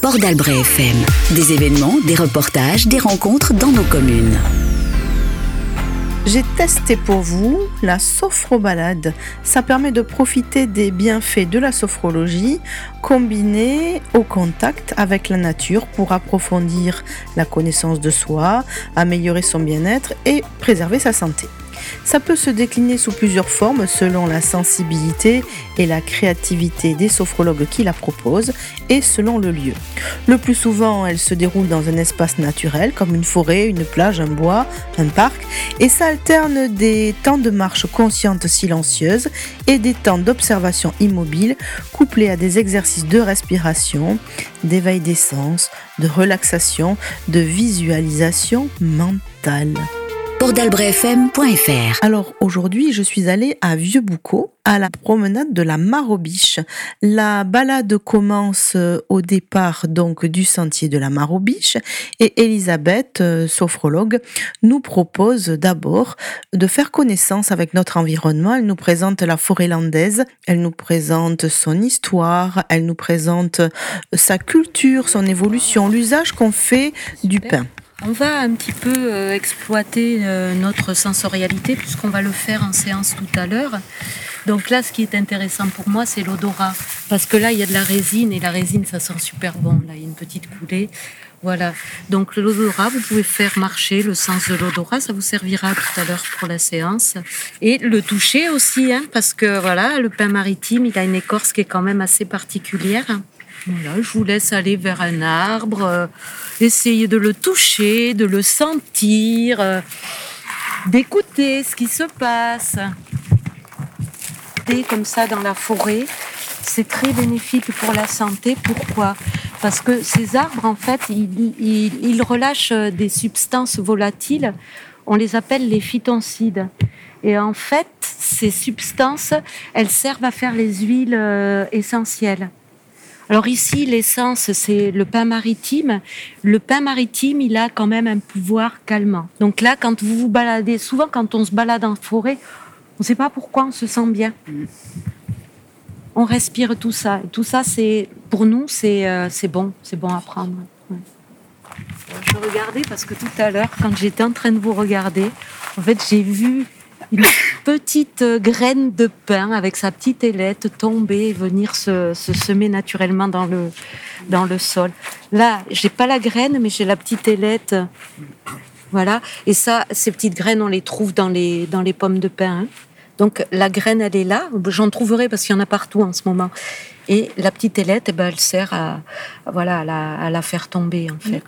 Port d'Albret FM. Des événements, des reportages, des rencontres dans nos communes. J'ai testé pour vous la sophrobalade. Ça permet de profiter des bienfaits de la sophrologie combinés au contact avec la nature pour approfondir la connaissance de soi, améliorer son bien-être et préserver sa santé. Ça peut se décliner sous plusieurs formes selon la sensibilité et la créativité des sophrologues qui la proposent et selon le lieu. Le plus souvent, elle se déroule dans un espace naturel comme une forêt, une plage, un bois, un parc et ça alterne des temps de marche consciente silencieuse et des temps d'observation immobile couplés à des exercices de respiration, d'éveil des sens, de relaxation, de visualisation mentale pordalbrefm.fr. Alors aujourd'hui, je suis allée à Vieux-Boucau, à la promenade de la Marobiche. La balade commence euh, au départ donc du sentier de la Marobiche et Elisabeth, euh, sophrologue, nous propose d'abord de faire connaissance avec notre environnement. Elle nous présente la forêt landaise, elle nous présente son histoire, elle nous présente sa culture, son évolution, l'usage qu'on fait du pain. On va un petit peu euh, exploiter euh, notre sensorialité puisqu'on va le faire en séance tout à l'heure. Donc là, ce qui est intéressant pour moi, c'est l'odorat. Parce que là, il y a de la résine et la résine, ça sent super bon. Là, il y a une petite coulée. Voilà. Donc l'odorat, vous pouvez faire marcher le sens de l'odorat. Ça vous servira tout à l'heure pour la séance. Et le toucher aussi, hein, parce que voilà, le pain maritime, il a une écorce qui est quand même assez particulière. Voilà, je vous laisse aller vers un arbre, euh, essayer de le toucher, de le sentir, euh, d'écouter ce qui se passe. Et comme ça dans la forêt, c'est très bénéfique pour la santé. Pourquoi? Parce que ces arbres, en fait, ils, relâchent des substances volatiles. On les appelle les phytoncides. Et en fait, ces substances, elles servent à faire les huiles euh, essentielles. Alors ici, l'essence, c'est le pain maritime. Le pain maritime, il a quand même un pouvoir calmant. Donc là, quand vous vous baladez, souvent quand on se balade en forêt, on ne sait pas pourquoi on se sent bien. On respire tout ça. Tout ça, c'est pour nous, c'est euh, bon, c'est bon à prendre. Je regardais parce que tout à l'heure, quand j'étais en train de vous regarder, en fait, j'ai vu une petite graine de pain avec sa petite ailette tomber et venir se, semer naturellement dans le, dans le sol. Là, j'ai pas la graine, mais j'ai la petite ailette. Voilà. Et ça, ces petites graines, on les trouve dans les, dans les pommes de pain. Hein. Donc la graine, elle est là. J'en trouverai parce qu'il y en a partout en ce moment. Et la petite ailette, eh ben, elle sert à, voilà, à la, faire tomber, en fait.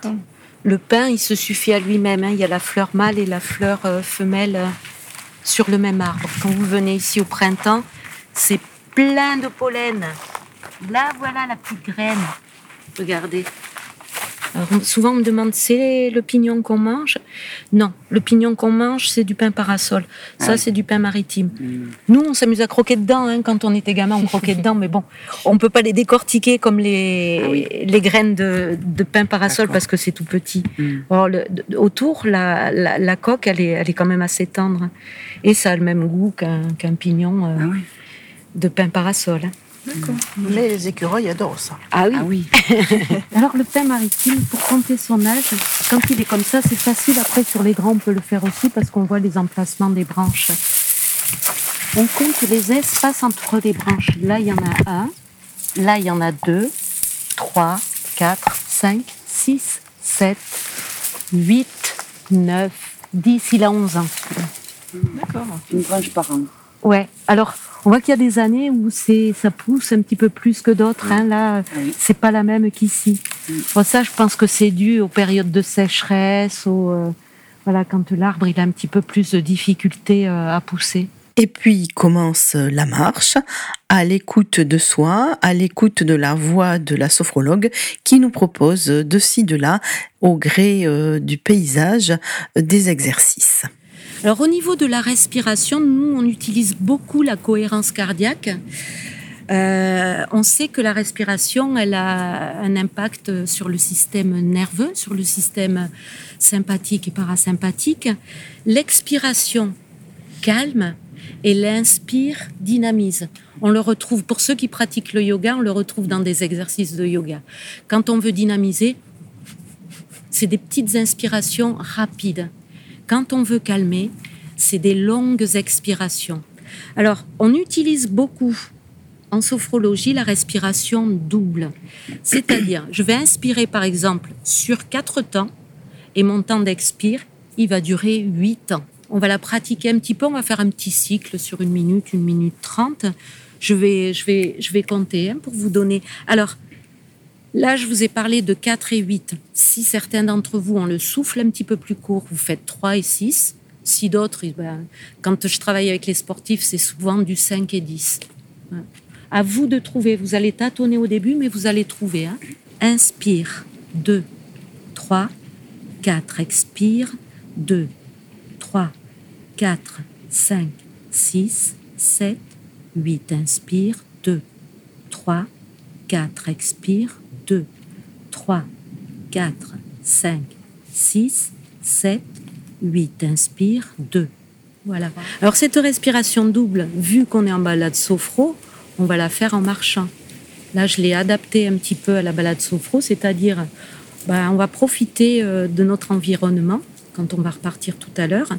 Le pain, il se suffit à lui-même. Hein. Il y a la fleur mâle et la fleur euh, femelle sur le même arbre. Quand vous venez ici au printemps, c'est plein de pollen. Là, voilà la petite graine. Regardez. Souvent, on me demande c'est le pignon qu'on mange? Non, le pignon qu'on mange, c'est du pain parasol. Ça, ah c'est du pain maritime. Hmm. Nous, on s'amuse à croquer dedans. Hein. Quand on était gamin, on croquait dedans. Mais bon, on peut pas les décortiquer comme les, ah les graines de, pain parasol parce que c'est tout petit. Hmm. autour, la, la, coque, elle est, elle est quand même assez tendre. Et ça a le même goût qu'un pignon euh, ah de pain parasol. Hein. Mais les écureuils adorent ça. Ah oui. Ah oui. Alors le pain maritime, pour compter son âge, quand il est comme ça, c'est facile. Après sur les grands, on peut le faire aussi parce qu'on voit les emplacements des branches. On compte les espaces entre les branches. Là, il y en a un. Là, il y en a deux, trois, quatre, cinq, six, sept, huit, neuf, dix. Il a onze ans. D'accord, une branche par an. Ouais. Alors, on voit qu'il y a des années où c'est, ça pousse un petit peu plus que d'autres. Hein. Là, c'est pas la même qu'ici. Pour ça, je pense que c'est dû aux périodes de sécheresse, au, euh, voilà, quand l'arbre il a un petit peu plus de difficulté euh, à pousser. Et puis commence la marche à l'écoute de soi, à l'écoute de la voix de la sophrologue qui nous propose de ci, de là, au gré euh, du paysage, des exercices. Alors au niveau de la respiration, nous, on utilise beaucoup la cohérence cardiaque. Euh, on sait que la respiration, elle a un impact sur le système nerveux, sur le système sympathique et parasympathique. L'expiration calme et l'inspire dynamise. On le retrouve, pour ceux qui pratiquent le yoga, on le retrouve dans des exercices de yoga. Quand on veut dynamiser, c'est des petites inspirations rapides. Quand on veut calmer, c'est des longues expirations. Alors, on utilise beaucoup en sophrologie la respiration double. C'est-à-dire, je vais inspirer par exemple sur quatre temps et mon temps d'expire, il va durer huit temps. On va la pratiquer un petit peu, on va faire un petit cycle sur une minute, une minute trente. Je vais, je vais, je vais compter hein, pour vous donner. Alors, là, je vous ai parlé de 4 et 8. Si certains d'entre vous ont le souffle un petit peu plus court, vous faites 3 et 6. Si d'autres, eh ben, quand je travaille avec les sportifs, c'est souvent du 5 et 10. À vous de trouver. Vous allez tâtonner au début, mais vous allez trouver. Hein. Inspire. 2, 3, 4. Expire. 2, 3, 4, 5, 6, 7, 8. Inspire. 2, 3, 4. Expire. 2, 3, 4, 5, 6, 7, 8. Inspire. 2. Voilà. Alors cette respiration double, vu qu'on est en balade sophro, on va la faire en marchant. Là, je l'ai adapté un petit peu à la balade sophro, c'est-à-dire bah, on va profiter euh, de notre environnement quand on va repartir tout à l'heure.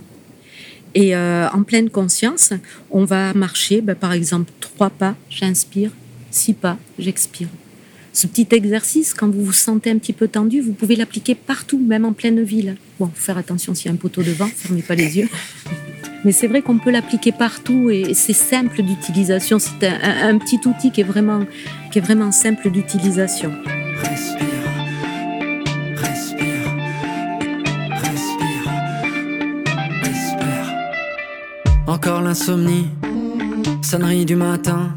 Et euh, en pleine conscience, on va marcher, bah, par exemple, trois pas, j'inspire, six pas, j'expire. Ce petit exercice, quand vous vous sentez un petit peu tendu, vous pouvez l'appliquer partout, même en pleine ville. Bon, faire attention s'il y a un poteau devant, fermez pas les yeux. Mais c'est vrai qu'on peut l'appliquer partout et c'est simple d'utilisation. C'est un, petit outil qui est vraiment, qui est vraiment simple d'utilisation. Respire, respire, respire, respire. Encore l'insomnie, sonnerie du matin.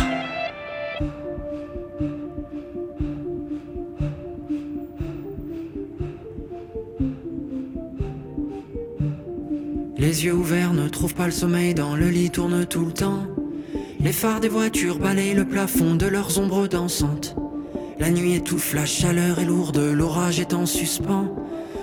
Yeux ouverts ne trouvent pas le sommeil, dans le lit tournent tout le temps. Les phares des voitures balayent le plafond de leurs ombres dansantes. La nuit étouffe, la chaleur est lourde, l'orage est en suspens.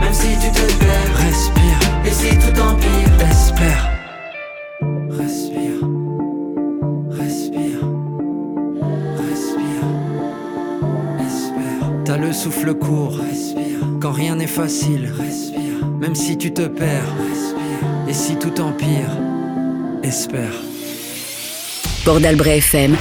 même si tu te perds, respire, et si tout empire, espère. Respire, respire, respire, espère. T'as le souffle court, respire quand rien n'est facile, respire. Même si tu te perds, respire. Et si tout empire, espère. Port d'Albret FM,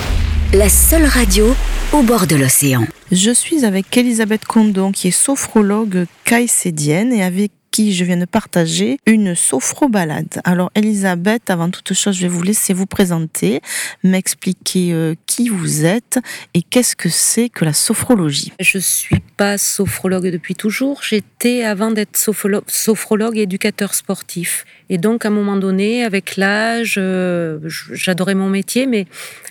la seule radio au bord de l'océan. Je suis avec Elisabeth Condon, qui est sophrologue caïcédienne, et avec qui je viens de partager une sophrobalade. Alors Elisabeth, avant toute chose, je vais vous laisser vous présenter, m'expliquer euh, qui vous êtes et qu'est-ce que c'est que la sophrologie. Je suis pas sophrologue depuis toujours. J'étais avant d'être sophrologue, éducateur sportif. Et donc à un moment donné, avec l'âge, euh, j'adorais mon métier, mais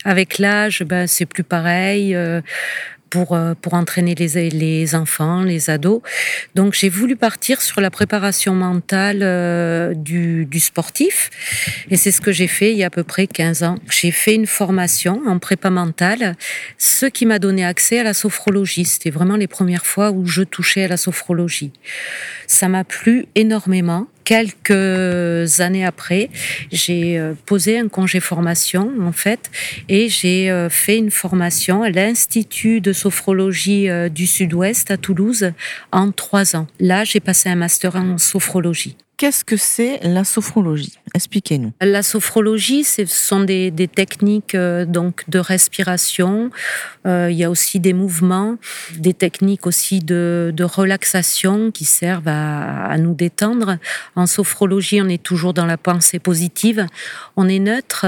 avec l'âge, ben, c'est plus pareil. Euh, pour, euh, pour entraîner les, les enfants, les ados. Donc j'ai voulu partir sur la préparation mentale euh, du, du sportif. Et c'est ce que j'ai fait il y a à peu près 15 ans. J'ai fait une formation en prépa mentale, ce qui m'a donné accès à la sophrologie. C'était vraiment les premières fois où je touchais à la sophrologie. Ça m'a plu énormément quelques années après, j'ai euh, posé un congé formation en fait et j'ai euh, fait une formation à l'Institut de sophrologie euh, du Sud-Ouest à Toulouse en trois ans. Là, j'ai passé un master en sophrologie. Qu'est-ce que c'est la sophrologie? Expliquez-nous. La sophrologie, ce sont des, techniques euh, donc de respiration. Euh, il y a aussi des mouvements, des techniques aussi de, relaxation qui servent à, à, nous détendre. En sophrologie, on est toujours dans la pensée positive. On est neutre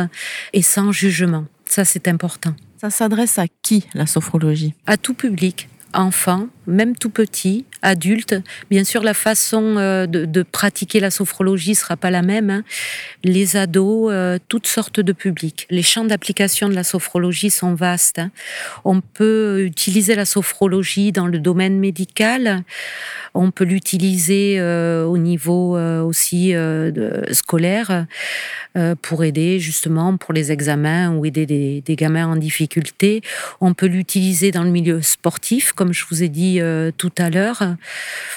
et sans jugement. Ça, c'est important. Ça s'adresse à qui la sophrologie? À tout public enfants, même tout petits, adultes. Bien sûr, la façon euh, de, pratiquer la sophrologie sera pas la même. Hein. Les ados, euh, toutes sortes de publics. Les champs d'application de la sophrologie sont vastes. Hein. On peut utiliser la sophrologie dans le domaine médical. On peut l'utiliser euh, au niveau aussi scolaire pour aider justement pour les examens ou aider des gamins en difficulté. On peut l'utiliser dans le milieu sportif comme je vous ai dit euh, tout à l'heure,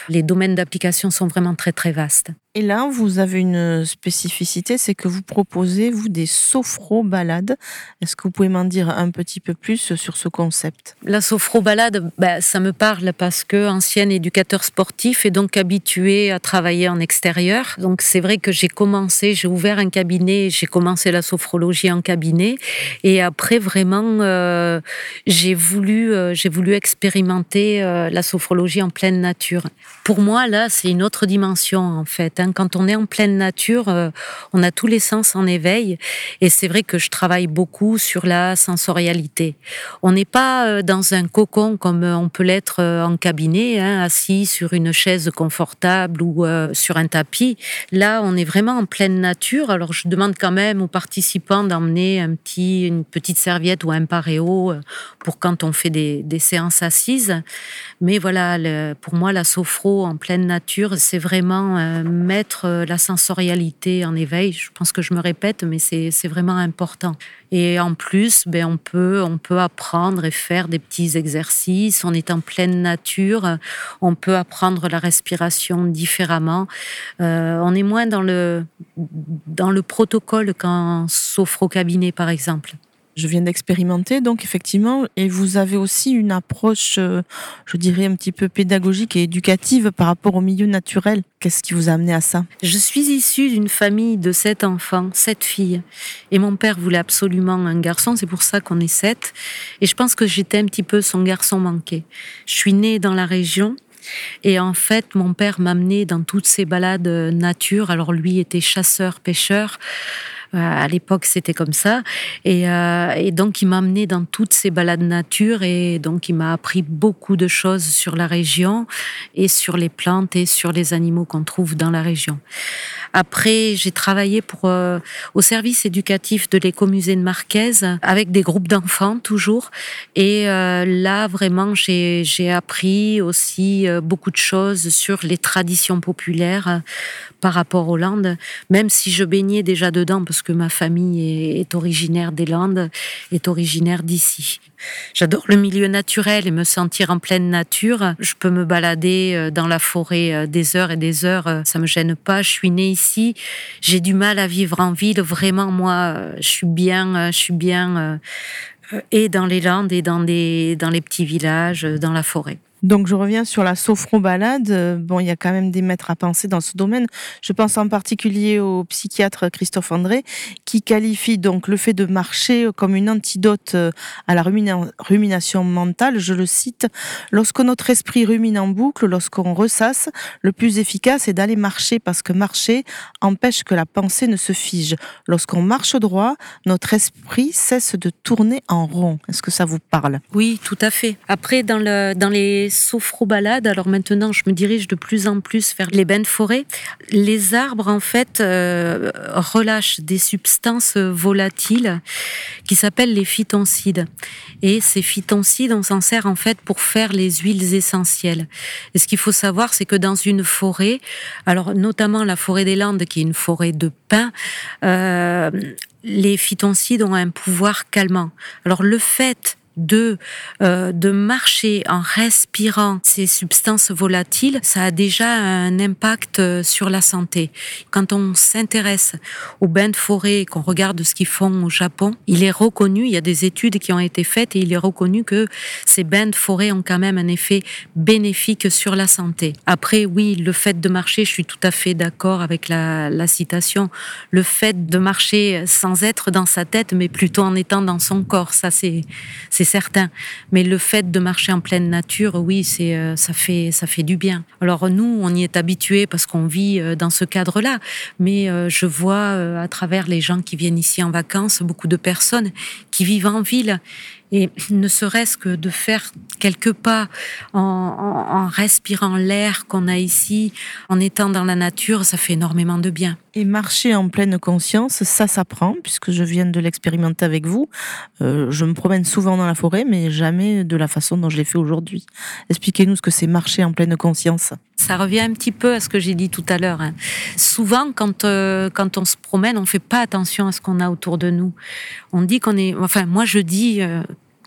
les domaines d'application sont vraiment très très vastes. Et là, vous avez une spécificité, c'est que vous proposez, vous, des sophro-balades. Est-ce que vous pouvez m'en dire un petit peu plus sur ce concept? La sophro-balade, ben, ça me parle parce que ancienne éducateur sportif et donc habitué à travailler en extérieur. Donc c'est vrai que j'ai commencé, j'ai ouvert un cabinet, j'ai commencé la sophrologie en cabinet et après vraiment euh, j'ai voulu, euh, voulu expérimenter euh, la sophrologie en pleine nature. Pour moi là, c'est une autre dimension en fait. Hein. Quand on est en pleine nature, euh, on a tous les sens en éveil. Et c'est vrai que je travaille beaucoup sur la sensorialité. On n'est pas euh, dans un cocon comme euh, on peut l'être en cabinet, hein, assis sur une chaise confortable ou sur un tapis. Là, on est vraiment en pleine nature. Alors, je demande quand même aux participants d'emmener un petit, une petite serviette ou un paréo pour quand on fait des, des séances assises. Mais voilà, pour moi, la sophro en pleine nature, c'est vraiment euh, la sensorialité en éveil. Je pense que je me répète, mais c'est vraiment important. Et en plus, ben, on, peut, on peut apprendre et faire des petits exercices. On est en pleine nature. On peut apprendre la respiration différemment. Euh, on est moins dans le, dans le protocole qu'en sophro-cabinet, par exemple je viens d'expérimenter, donc effectivement, et vous avez aussi une approche, euh, je dirais, un petit peu pédagogique et éducative par rapport au milieu naturel. Qu'est-ce qui vous a amené à ça? Je suis issue d'une famille de sept enfants, sept filles, et mon père voulait absolument un garçon, c'est pour ça qu'on est sept, et je pense que j'étais un petit peu son garçon manqué. Je suis née dans la région, et en fait, mon père m'amenait dans toutes ces balades nature. Alors lui était chasseur, pêcheur. Euh, à l'époque, c'était comme ça. Euh, et, donc, il m'a amené dans toutes ces balades nature et donc il m'a appris beaucoup de choses sur la région et sur les plantes et sur les animaux qu'on trouve dans la région. Après, j'ai travaillé pour euh, au service éducatif de l'écomusée de Marquaise avec des groupes d'enfants toujours. Et là, vraiment, j'ai appris aussi beaucoup de choses sur les traditions populaires par rapport aux Landes, même si je baignais déjà dedans que ma famille est, originaire des Landes, est originaire d'ici. J'adore le milieu naturel et me sentir en pleine nature. Je peux me balader euh, dans la forêt euh, des heures et des heures, euh, ça me gêne pas. Je suis née ici. J'ai du mal à vivre en ville. Vraiment, moi, je suis bien, je suis bien et dans les Landes et dans les petits villages, dans la forêt. Donc je reviens sur la sophrobalade. Euh, bon, il y a quand même des maîtres à penser dans ce domaine. Je pense en particulier au psychiatre Christophe André, qui qualifie donc le fait de marcher comme une antidote euh, à la rumination mentale. Je le cite lorsque notre esprit rumine en boucle, lorsqu'on ressasse, le plus efficace est d'aller marcher parce que marcher empêche que la pensée ne se fige. Lorsqu'on marche droit, notre esprit cesse de tourner en rond. Est-ce que ça vous parle? Oui, tout à fait. Après, dans, le, dans les sophrobalades, alors maintenant je me dirige de plus en plus vers les bains de forêt, les arbres en fait euh, relâchent des substances volatiles qui s'appellent les phytoncides. Et ces phytoncides, on s'en sert en fait pour faire les huiles essentielles. Et ce qu'il faut savoir, c'est que dans une forêt, alors notamment la forêt des Landes, qui est une forêt de pins, euh, les phytoncides ont un pouvoir calmant. Alors le fait de, euh, de marcher en respirant ces substances volatiles, ça a déjà un impact euh, sur la santé. Quand on s'intéresse aux bains de forêt qu'on regarde ce qu'ils font au Japon, il est reconnu, il y a des études qui ont été faites et il est reconnu que ces bains de forêt ont quand même un effet bénéfique sur la santé. Après, oui, le fait de marcher, je suis tout à fait d'accord avec la, la citation, le fait de marcher sans être dans sa tête, mais plutôt en étant dans son corps, ça c'est certain. Mais le fait de marcher en pleine nature, oui, c'est euh, ça fait ça fait du bien. Alors nous, on y est habitué parce qu'on vit euh, dans ce cadre-là. Mais euh, je vois à travers les gens qui viennent ici en vacances, beaucoup de personnes qui vivent en ville et ne serait-ce que de faire quelques pas en, respirant l'air qu'on a ici, en étant dans la nature, ça fait énormément de bien. Et marcher en pleine conscience, ça s'apprend, puisque je viens de l'expérimenter avec vous. Euh, je me promène souvent dans la forêt, mais jamais de la façon dont je l'ai fait aujourd'hui. Expliquez-nous ce que c'est marcher en pleine conscience. Ça revient un petit peu à ce que j'ai dit tout à l'heure. Hein. Souvent, quand, euh, quand on se promène, on fait pas attention à ce qu'on a autour de nous. On dit qu'on est, enfin, moi je dis, euh,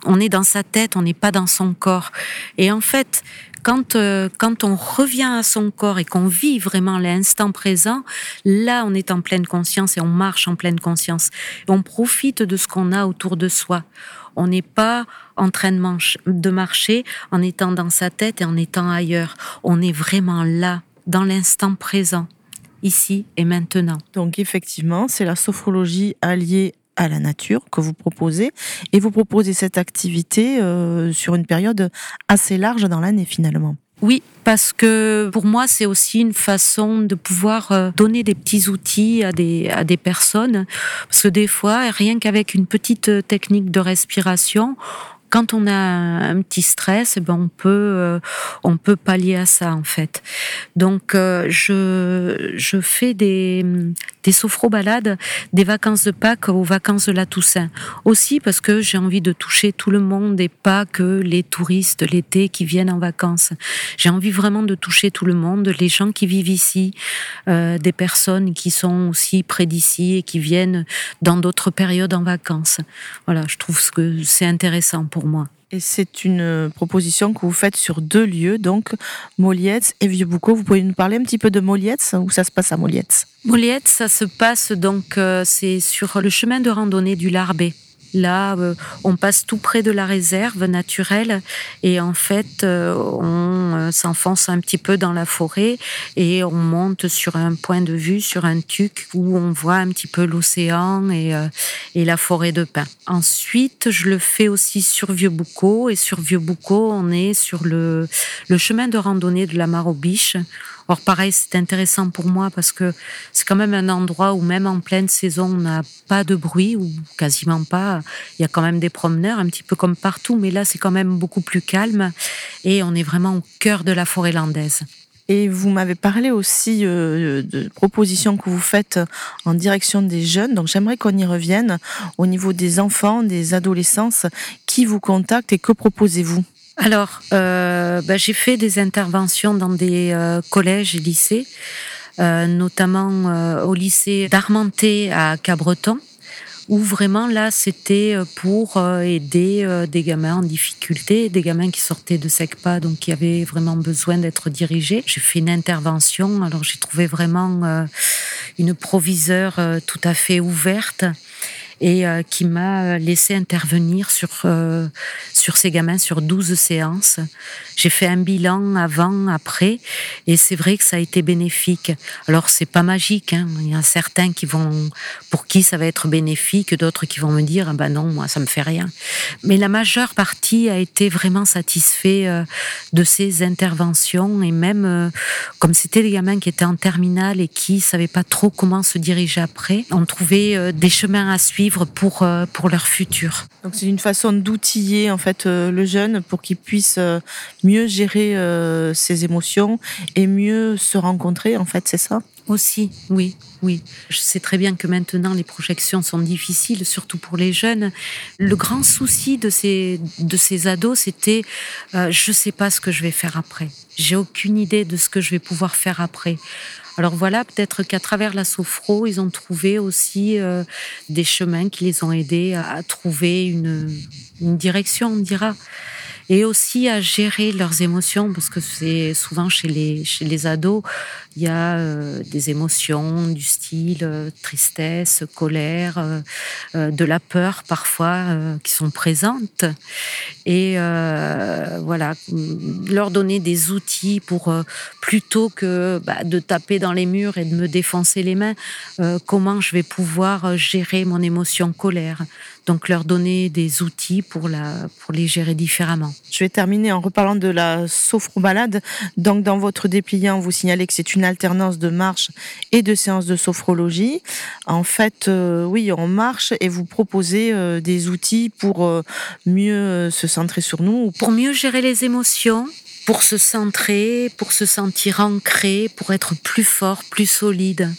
on est dans sa tête, on n'est pas dans son corps. Et en fait, quand, euh, quand on revient à son corps et qu'on vit vraiment l'instant présent, là, on est en pleine conscience et on marche en pleine conscience. On profite de ce qu'on a autour de soi. On n'est pas en train de, marcher en étant dans sa tête et en étant ailleurs. On est vraiment là, dans l'instant présent ici et maintenant. Donc effectivement, c'est la sophrologie alliée à la nature que vous proposez et vous proposez cette activité euh, sur une période assez large dans l'année finalement. Oui, parce que pour moi, c'est aussi une façon de pouvoir euh, donner des petits outils à des, à des personnes. Parce que des fois, rien qu'avec une petite technique de respiration, quand on a un petit stress, eh ben on peut euh, on peut pallier à ça en fait. Donc euh, je je fais des des sophro-balades des vacances de Pâques aux vacances de la Toussaint. Aussi parce que j'ai envie de toucher tout le monde et pas que les touristes l'été qui viennent en vacances. J'ai envie vraiment de toucher tout le monde, les gens qui vivent ici, euh, des personnes qui sont aussi près d'ici et qui viennent dans d'autres périodes en vacances. Voilà, je trouve que c'est intéressant pour moi. Et c'est une proposition que vous faites sur deux lieux, donc Molietz et Vieux-Boucau. Vous pouvez nous parler un petit peu de Molietz, où ça se passe à Molietz? Molietz, ça se passe donc, euh, c'est sur le chemin de randonnée du Larbet. Là, euh, on passe tout près de la réserve naturelle et en fait, euh, on euh, s'enfonce un petit peu dans la forêt et on monte sur un point de vue, sur un tuc où on voit un petit peu l'océan et, la forêt de pins. Ensuite, je le fais aussi sur Vieux-Boucau et sur Vieux-Boucau, on est sur le, le chemin de randonnée de la Biches Or, pareil, c'est intéressant pour moi parce que c'est quand même un endroit où même en pleine saison, on n'a pas de bruit ou quasiment pas. Il y a quand même des promeneurs, un petit peu comme partout, mais là, c'est quand même beaucoup plus calme et on est vraiment au cœur de la forêt landaise. Et vous m'avez parlé aussi euh, de propositions que vous faites en direction des jeunes. Donc j'aimerais qu'on y revienne au niveau des enfants, des adolescents. Qui vous contacte et que proposez-vous? Alors, euh, bah, j'ai fait des interventions dans des euh, collèges et lycées, euh, notamment au lycée d'Armenté à Cabreton, où vraiment là, c'était pour aider des gamins en difficulté, des gamins qui sortaient de SECPA, donc qui avaient vraiment besoin d'être dirigés. J'ai fait une intervention, alors j'ai trouvé vraiment une proviseure tout à fait ouverte et qui m'a laissé intervenir sur, sur ces gamins sur 12 séances. J'ai fait un bilan avant, après, et c'est vrai que ça a été bénéfique. Alors c'est pas magique, hein. il y a certains qui vont, pour qui ça va être bénéfique, d'autres qui vont me dire, ah ben non, moi ça me fait rien. Mais la majeure partie a été vraiment satisfait euh, de ces interventions et même euh, comme c'était des gamins qui étaient en terminale et qui savaient pas trop comment se diriger après, on trouvait euh, des chemins à suivre pour pour leur futur. Donc c'est une façon d'outiller en fait le jeune pour qu'il puisse mieux gérer ses émotions et mieux se rencontrer en fait, c'est ça? Aussi, oui, oui. Je sais très bien que maintenant les projections sont difficiles, surtout pour les jeunes. Le grand souci de ces, de ces ados, c'était euh, je ne sais pas ce que je vais faire après. J'ai aucune idée de ce que je vais pouvoir faire après. Alors voilà, peut-être qu'à travers la sophro, ils ont trouvé aussi euh, des chemins qui les ont aidés à trouver une, une direction, on dira. Et aussi à gérer leurs émotions parce que c'est souvent chez les chez les ados il y a euh, des émotions du style euh, tristesse, colère, euh, de la peur parfois qui sont présentes et voilà leur donner des outils pour plutôt que bah, de taper dans les murs et de me défoncer les mains comment je vais pouvoir gérer mon émotion colère donc leur donner des outils pour, la, pour les gérer différemment. Je vais terminer en reparlant de la sophrobalade. Donc dans votre dépliant, vous signalez que c'est une alternance de marche et de séances de sophrologie. En fait, euh, oui, on marche et vous proposez euh, des outils pour euh, mieux se centrer sur nous. Pour mieux gérer les émotions, pour se centrer, pour se sentir ancré, pour être plus fort, plus solide.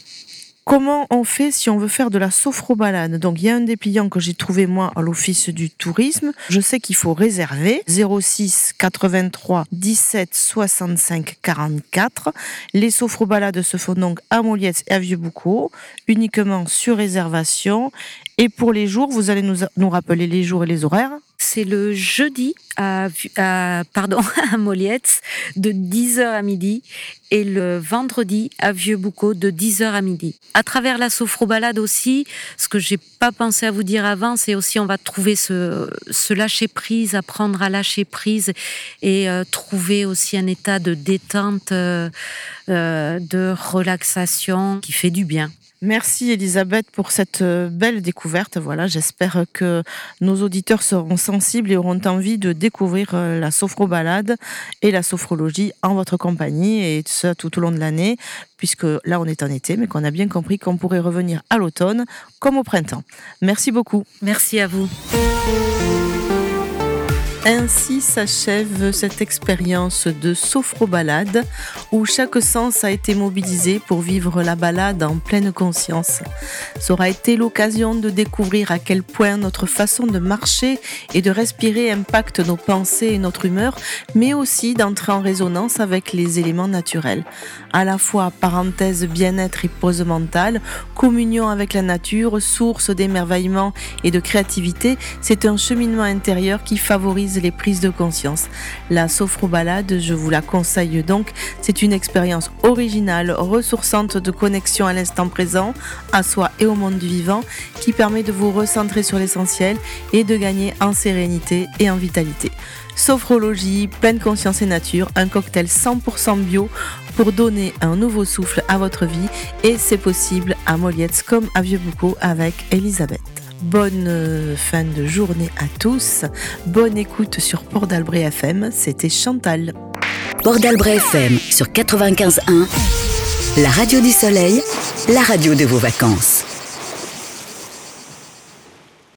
Comment on fait si on veut faire de la sophrobalade? Donc il y a un dépliant que j'ai trouvé moi à l'office du tourisme. Je sais qu'il faut réserver 06 83 17 65 44. Les sophrobalades se font donc à Moliette et à Vieux-Boucau, uniquement sur réservation. Et pour les jours, vous allez nous, nous rappeler les jours et les horaires c'est le jeudi à, pardon, à de 10h à midi et le vendredi à Vieux-Boucau de 10h à midi. À travers la sophrobalade aussi, ce que j'ai pas pensé à vous dire avant, c'est aussi on va trouver ce, lâcher prise, apprendre à lâcher prise et euh, trouver aussi un état de détente, euh, euh, de relaxation qui fait du bien. Merci Elisabeth pour cette euh, belle découverte. Voilà, j'espère que nos auditeurs seront sensibles et auront envie de découvrir euh, la sophrobalade et la sophrologie en votre compagnie et ça tout au long de l'année, puisque là on est en été, mais qu'on a bien compris qu'on pourrait revenir à l'automne comme au printemps. Merci beaucoup. Merci à vous. Ainsi s'achève cette expérience de sophro-balade où chaque sens a été mobilisé pour vivre la balade en pleine conscience. Ça aura été l'occasion de découvrir à quel point notre façon de marcher et de respirer impacte nos pensées et notre humeur, mais aussi d'entrer en résonance avec les éléments naturels. À la fois parenthèse bien-être et pause mentale, communion avec la nature, source d'émerveillement et de créativité, c'est un cheminement intérieur qui favorise les prises de conscience. La sophrobalade, je vous la conseille donc, c'est une expérience originale, ressourçante de connexion à l'instant présent, à soi et au monde vivant, qui permet de vous recentrer sur l'essentiel et de gagner en sérénité et en vitalité. Sophrologie, pleine conscience et nature, un cocktail 100% bio pour donner un nouveau souffle à votre vie et c'est possible à Molietz comme à Vieux-Boucau avec Elisabeth. Bonne euh, fin de journée à tous. Bonne écoute sur Port d'Albret FM. C'était Chantal. Port d'Albret FM sur 95.1. La radio du soleil, la radio de vos vacances.